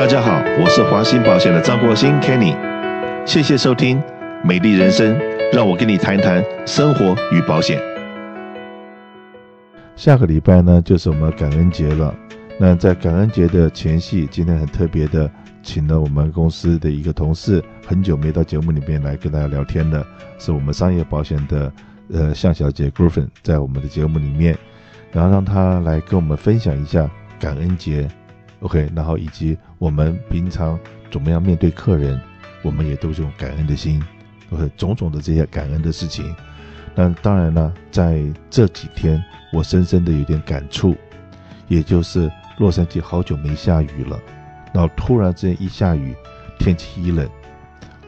大家好，我是华兴保险的张国兴 Kenny，谢谢收听《美丽人生》，让我跟你谈谈生活与保险。下个礼拜呢，就是我们感恩节了。那在感恩节的前夕，今天很特别的，请了我们公司的一个同事，很久没到节目里面来跟大家聊天了，是我们商业保险的呃向小姐 Griffin，在我们的节目里面，然后让她来跟我们分享一下感恩节，OK，然后以及我们平常怎么样面对客人，我们也都是用感恩的心，OK，种种的这些感恩的事情。那当然呢，在这几天，我深深的有点感触，也就是洛杉矶好久没下雨了，然后突然之间一下雨，天气一冷，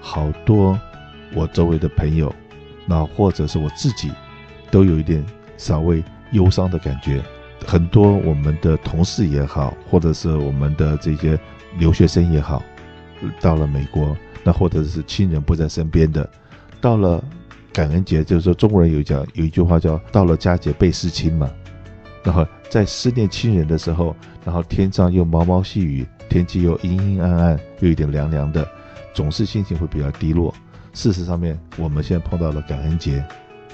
好多我周围的朋友，那或者是我自己，都有一点稍微忧伤的感觉。很多我们的同事也好，或者是我们的这些留学生也好，到了美国，那或者是亲人不在身边的，到了。感恩节就是说，中国人有讲有一句话叫“到了佳节倍思亲”嘛。然后在思念亲人的时候，然后天上又毛毛细雨，天气又阴阴暗暗，又有点凉凉的，总是心情会比较低落。事实上面，我们现在碰到了感恩节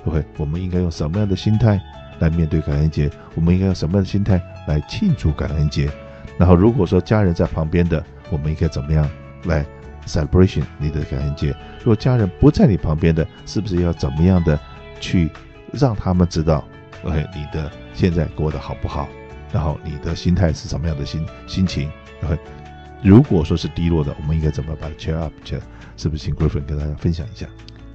，OK，我们应该用什么样的心态来面对感恩节？我们应该用什么样的心态来庆祝感恩节？然后如果说家人在旁边的，我们应该怎么样来？celebration 你的感恩节，如果家人不在你旁边的，是不是要怎么样的去让他们知道，OK，你的现在过得好不好？然后你的心态是什么样的心心情？OK，如果说是低落的，我们应该怎么把它 cheer up？是不是请 Griffin 跟大家分享一下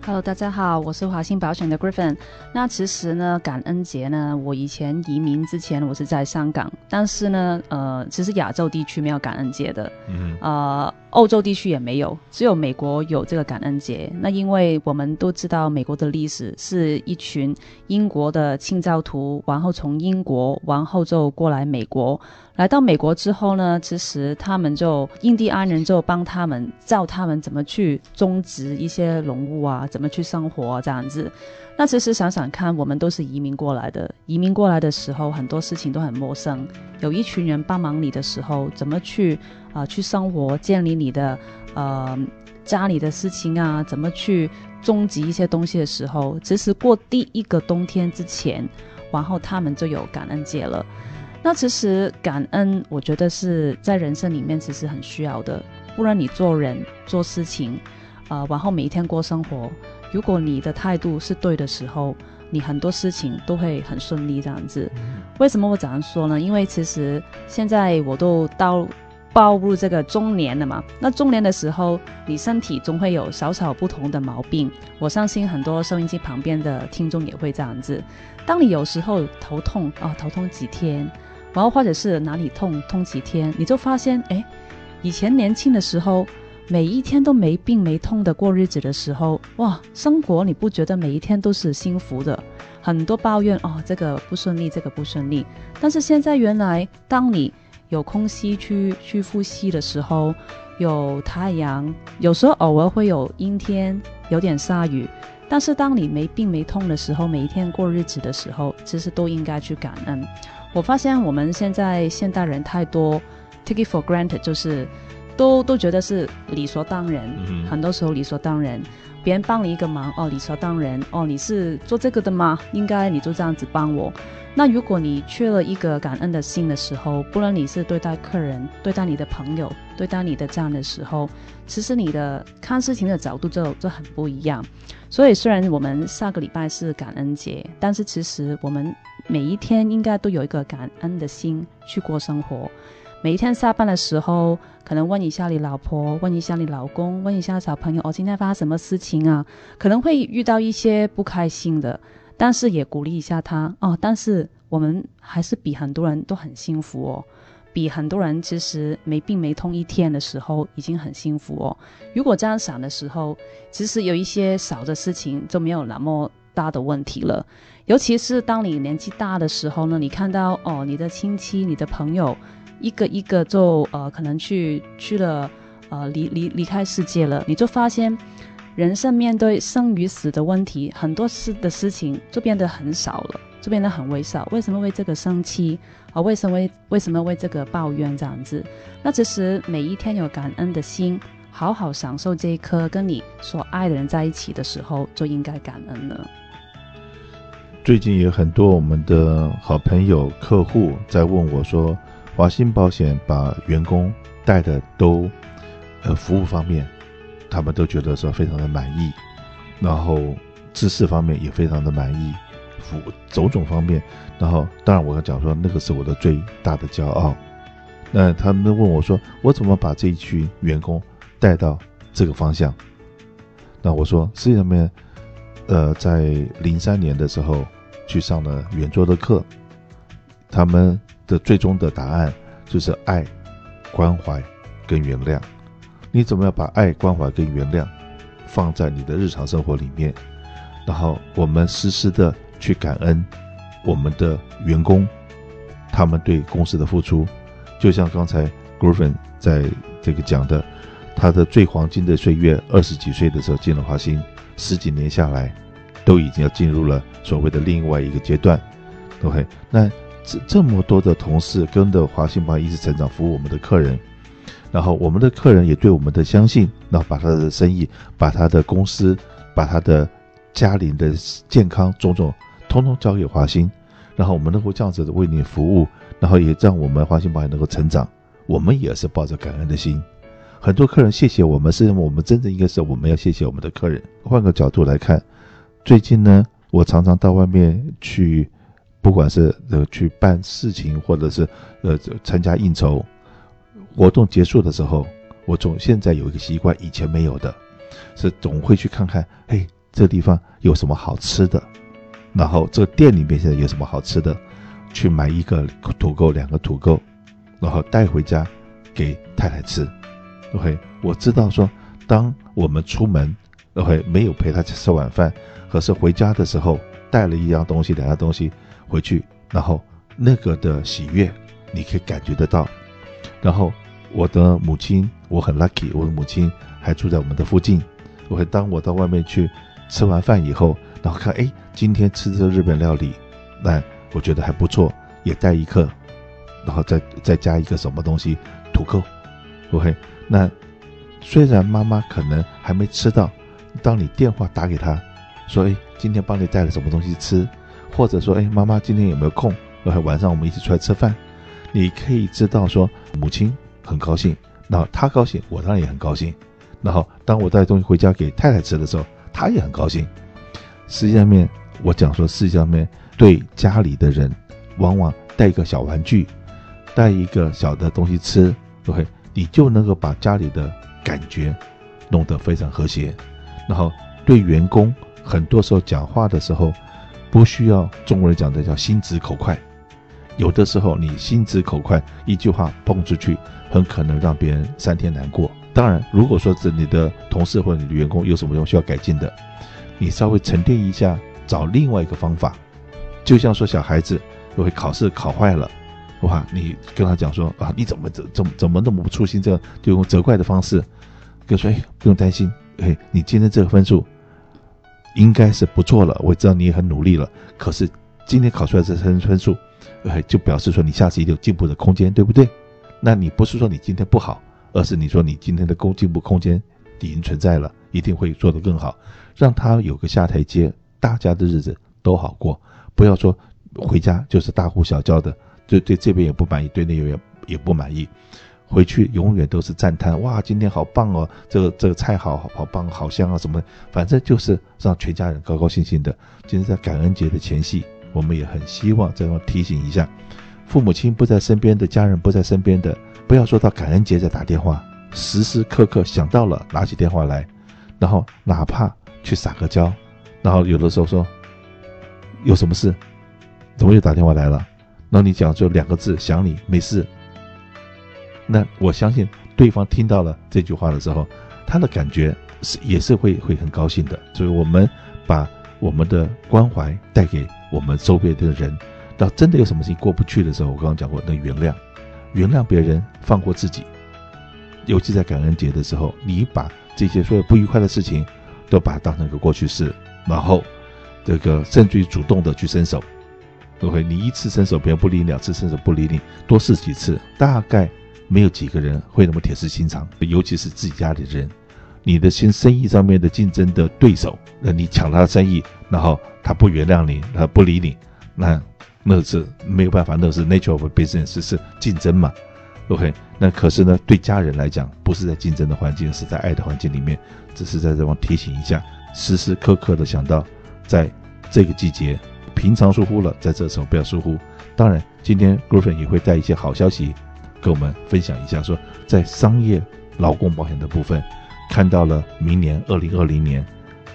？Hello，大家好，我是华信保险的 Griffin。那其实呢，感恩节呢，我以前移民之前，我是在香港，但是呢，呃，其实亚洲地区没有感恩节的，嗯，呃，欧洲地区也没有，只有美国有这个感恩节。那因为我们都知道，美国的历史是一群英国的清教徒，然后从英国，然后就过来美国。来到美国之后呢，其实他们就印第安人就帮他们教他们怎么去种植一些农物啊，怎么去生活啊，这样子。那其实想想看，我们都是移民过来的，移民过来的时候很多事情都很陌生。有一群人帮忙你的时候，怎么去啊、呃、去生活，建立你的呃家里的事情啊，怎么去终极一些东西的时候，其实过第一个冬天之前，然后他们就有感恩节了。那其实感恩，我觉得是在人生里面其实很需要的。不然你做人做事情，呃，然后每一天过生活，如果你的态度是对的时候，你很多事情都会很顺利这样子。为什么我这样说呢？因为其实现在我都到步入这个中年了嘛。那中年的时候，你身体总会有少少不同的毛病。我相信很多收音机旁边的听众也会这样子。当你有时候头痛啊，头痛几天。然后或者是哪里痛痛几天，你就发现，哎，以前年轻的时候，每一天都没病没痛的过日子的时候，哇，生活你不觉得每一天都是幸福的？很多抱怨哦，这个不顺利，这个不顺利。但是现在原来，当你有空隙去去呼吸的时候，有太阳，有时候偶尔会有阴天，有点下雨。但是当你没病没痛的时候，每一天过日子的时候，其实都应该去感恩。我发现我们现在现代人太多 take it for granted，就是都都觉得是理所当然，嗯、很多时候理所当然，别人帮你一个忙哦，理所当然哦，你是做这个的吗？应该你就这样子帮我。那如果你缺了一个感恩的心的时候，不论你是对待客人、对待你的朋友、对待你的这样的时候，其实你的看事情的角度就就很不一样。所以虽然我们下个礼拜是感恩节，但是其实我们。每一天应该都有一个感恩的心去过生活。每一天下班的时候，可能问一下你老婆，问一下你老公，问一下小朋友，哦，今天发生什么事情啊？可能会遇到一些不开心的，但是也鼓励一下他哦。但是我们还是比很多人都很幸福哦，比很多人其实没病没痛一天的时候已经很幸福哦。如果这样想的时候，其实有一些小的事情就没有那么大的问题了。尤其是当你年纪大的时候呢，你看到哦，你的亲戚、你的朋友，一个一个就呃，可能去去了呃，离离离开世界了，你就发现人生面对生与死的问题，很多事的事情就变得很少了，就变得很微小。为什么为这个生气啊？为什么为为什么为这个抱怨这样子？那其实每一天有感恩的心，好好享受这一刻跟你所爱的人在一起的时候，就应该感恩了。最近有很多我们的好朋友、客户在问我说，华信保险把员工带的都，呃，服务方面，他们都觉得说非常的满意，然后知识方面也非常的满意，服种种方面，然后当然我要讲说那个是我的最大的骄傲。那他们问我说，我怎么把这一群员工带到这个方向？那我说，实际上面。呃，在零三年的时候去上了圆桌的课，他们的最终的答案就是爱、关怀跟原谅。你怎么样把爱、关怀跟原谅放在你的日常生活里面？然后我们时时的去感恩我们的员工，他们对公司的付出。就像刚才 Griffin 在这个讲的，他的最黄金的岁月，二十几岁的时候进了华兴。十几年下来，都已经要进入了所谓的另外一个阶段。OK，那这这么多的同事跟着华信帮一直成长，服务我们的客人，然后我们的客人也对我们的相信，然后把他的生意、把他的公司、把他的家庭的健康种种，通通交给华信，然后我们能够这样子的为你服务，然后也让我们华信保险能够成长，我们也是抱着感恩的心。很多客人谢谢我们，是因为我们真正应该是我们要谢谢我们的客人。换个角度来看，最近呢，我常常到外面去，不管是呃去办事情，或者是呃参加应酬活动结束的时候，我总现在有一个习惯，以前没有的，是总会去看看，嘿，这地方有什么好吃的，然后这个店里面现在有什么好吃的，去买一个土狗，两个土狗，然后带回家给太太吃。OK，我知道说，当我们出门，OK，没有陪她去吃晚饭，可是回家的时候带了一样东西、两样东西回去，然后那个的喜悦，你可以感觉得到。然后我的母亲，我很 lucky，我的母亲还住在我们的附近。我会当我到外面去吃完饭以后，然后看，哎，今天吃这个日本料理，那我觉得还不错，也带一颗，然后再再加一个什么东西，土扣，OK。那虽然妈妈可能还没吃到，当你电话打给她，说：“哎，今天帮你带了什么东西吃？”或者说：“哎，妈妈今天有没有空？晚上我们一起出来吃饭。”你可以知道说，母亲很高兴，然后她高兴，我当然也很高兴。然后当我带东西回家给太太吃的时候，她也很高兴。实际上面，我讲说，实际上面对家里的人，往往带一个小玩具，带一个小的东西吃，，OK，。你就能够把家里的感觉弄得非常和谐，然后对员工很多时候讲话的时候，不需要中国人讲的叫心直口快，有的时候你心直口快，一句话蹦出去，很可能让别人三天难过。当然，如果说是你的同事或者你的员工有什么需要改进的，你稍微沉淀一下，找另外一个方法，就像说小孩子如果考试考坏了。哇，你跟他讲说啊，你怎么怎怎怎么那么不粗心？这样就用责怪的方式，跟说哎，不用担心，哎，你今天这个分数应该是不错了，我知道你也很努力了。可是今天考出来这分分数，哎，就表示说你下次一定有进步的空间，对不对？那你不是说你今天不好，而是你说你今天的工进步空间已经存在了，一定会做得更好，让他有个下台阶，大家的日子都好过。不要说回家就是大呼小叫的。对对，这边也不满意，对那边也不满意，回去永远都是赞叹，哇，今天好棒哦，这个这个菜好好棒，好香啊，什么，反正就是让全家人高高兴兴的。今天在感恩节的前夕，我们也很希望这样提醒一下，父母亲不在身边的家人不在身边的，不要说到感恩节再打电话，时时刻刻想到了拿起电话来，然后哪怕去撒个娇，然后有的时候说有什么事，怎么又打电话来了？那你讲就两个字，想你没事。那我相信对方听到了这句话的时候，他的感觉是也是会会很高兴的。所以我们把我们的关怀带给我们周边的人，到真的有什么事情过不去的时候，我刚刚讲过，那原谅，原谅别人，放过自己。尤其在感恩节的时候，你把这些所有不愉快的事情，都把它当成一个过去式，然后这个甚至于主动的去伸手。OK，你一次伸手别人不理你，两次伸手不理你，多试几次，大概没有几个人会那么铁石心肠，尤其是自己家里的人。你的新生意上面的竞争的对手，那你抢他的生意，然后他不原谅你，他不理你，那那是没有办法，那是 nature of business 是竞争嘛。OK，那可是呢，对家人来讲，不是在竞争的环境，是在爱的环境里面，只是在这方提醒一下，时时刻刻的想到，在这个季节，平常疏忽了，在这时候不要疏忽。当然，今天 Griffin 也会带一些好消息跟我们分享一下，说在商业劳工保险的部分。看到了明年二零二零年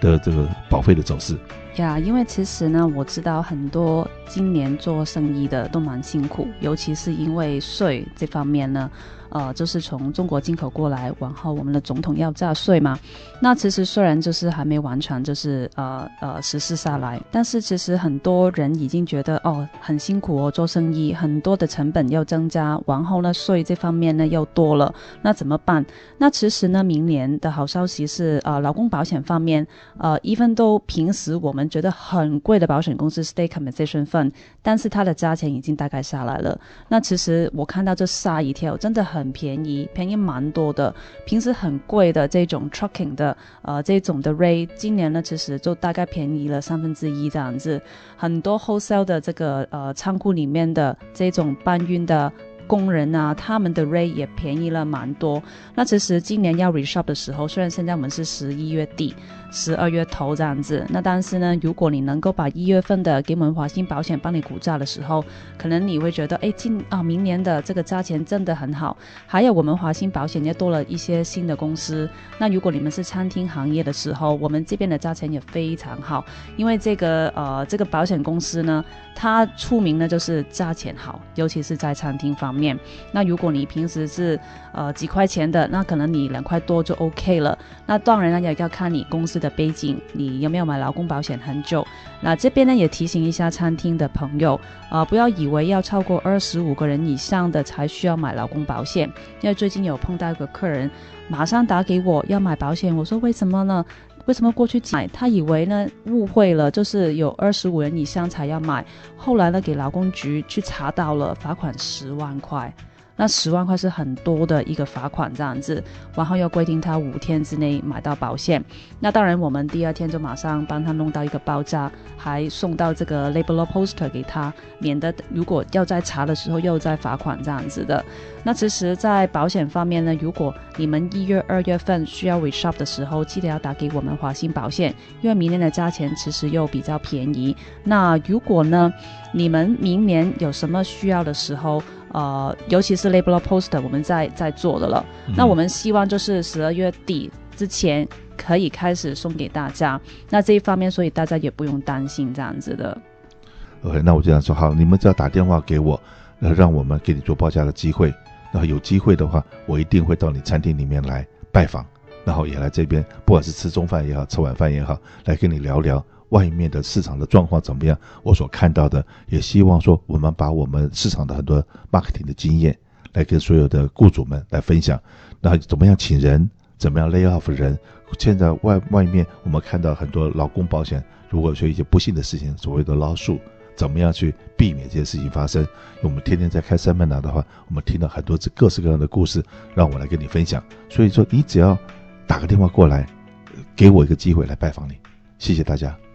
的这个保费的走势呀因为其实呢，我知道很多今年做生意的都蛮辛苦，尤其是因为税这方面呢。呃，就是从中国进口过来，然后我们的总统要加税嘛。那其实虽然就是还没完全就是呃呃实施下来，但是其实很多人已经觉得哦很辛苦哦做生意，很多的成本要增加，然后呢税这方面呢又多了，那怎么办？那其实呢明年的好消息是呃劳工保险方面，呃 even 都平时我们觉得很贵的保险公司 stay Compensation Fund，但是它的价钱已经大概下来了。那其实我看到这吓一跳，真的很。很便宜，便宜蛮多的。平时很贵的这种 trucking 的，呃，这种的 rate，今年呢其实就大概便宜了三分之一这样子。很多 wholesale 的这个呃仓库里面的这种搬运的工人啊，他们的 rate 也便宜了蛮多。那其实今年要 reshop 的时候，虽然现在我们是十一月底。十二月头这样子，那但是呢，如果你能够把一月份的给我们华兴保险帮你估价的时候，可能你会觉得，哎，今啊明年的这个价钱真的很好。还有我们华兴保险也多了一些新的公司。那如果你们是餐厅行业的时候，我们这边的价钱也非常好，因为这个呃这个保险公司呢，它出名呢就是价钱好，尤其是在餐厅方面。面那如果你平时是呃几块钱的，那可能你两块多就 OK 了。那当然呢，也要看你公司的背景，你有没有买劳工保险很久？那这边呢也提醒一下餐厅的朋友啊、呃，不要以为要超过二十五个人以上的才需要买劳工保险。因为最近有碰到一个客人，马上打给我要买保险，我说为什么呢？为什么过去买？他以为呢误会了，就是有二十五人以上才要买。后来呢给劳工局去查到了，罚款十万块。那十万块是很多的一个罚款这样子，然后要规定他五天之内买到保险。那当然，我们第二天就马上帮他弄到一个报价，还送到这个 labor poster 给他，免得如果要再查的时候又再罚款这样子的。那其实，在保险方面呢，如果你们一月、二月份需要 reshop 的时候，记得要打给我们华兴保险，因为明年的价钱其实又比较便宜。那如果呢，你们明年有什么需要的时候，呃，尤其是 labor law poster，我们在在做的了。嗯、那我们希望就是十二月底之前可以开始送给大家。那这一方面，所以大家也不用担心这样子的。OK，那我这样说好，你们只要打电话给我，然后让我们给你做报价的机会。然后有机会的话，我一定会到你餐厅里面来拜访，然后也来这边，不管是吃中饭也好，吃晚饭也好，来跟你聊聊。外面的市场的状况怎么样？我所看到的，也希望说我们把我们市场的很多 marketing 的经验，来跟所有的雇主们来分享。那怎么样请人？怎么样 lay off 人？现在外外面我们看到很多劳工保险，如果说一些不幸的事情，所谓的捞数怎么样去避免这些事情发生？我们天天在开 seminar 的话，我们听到很多各式各样的故事，让我来跟你分享。所以说，你只要打个电话过来，给我一个机会来拜访你。谢谢大家。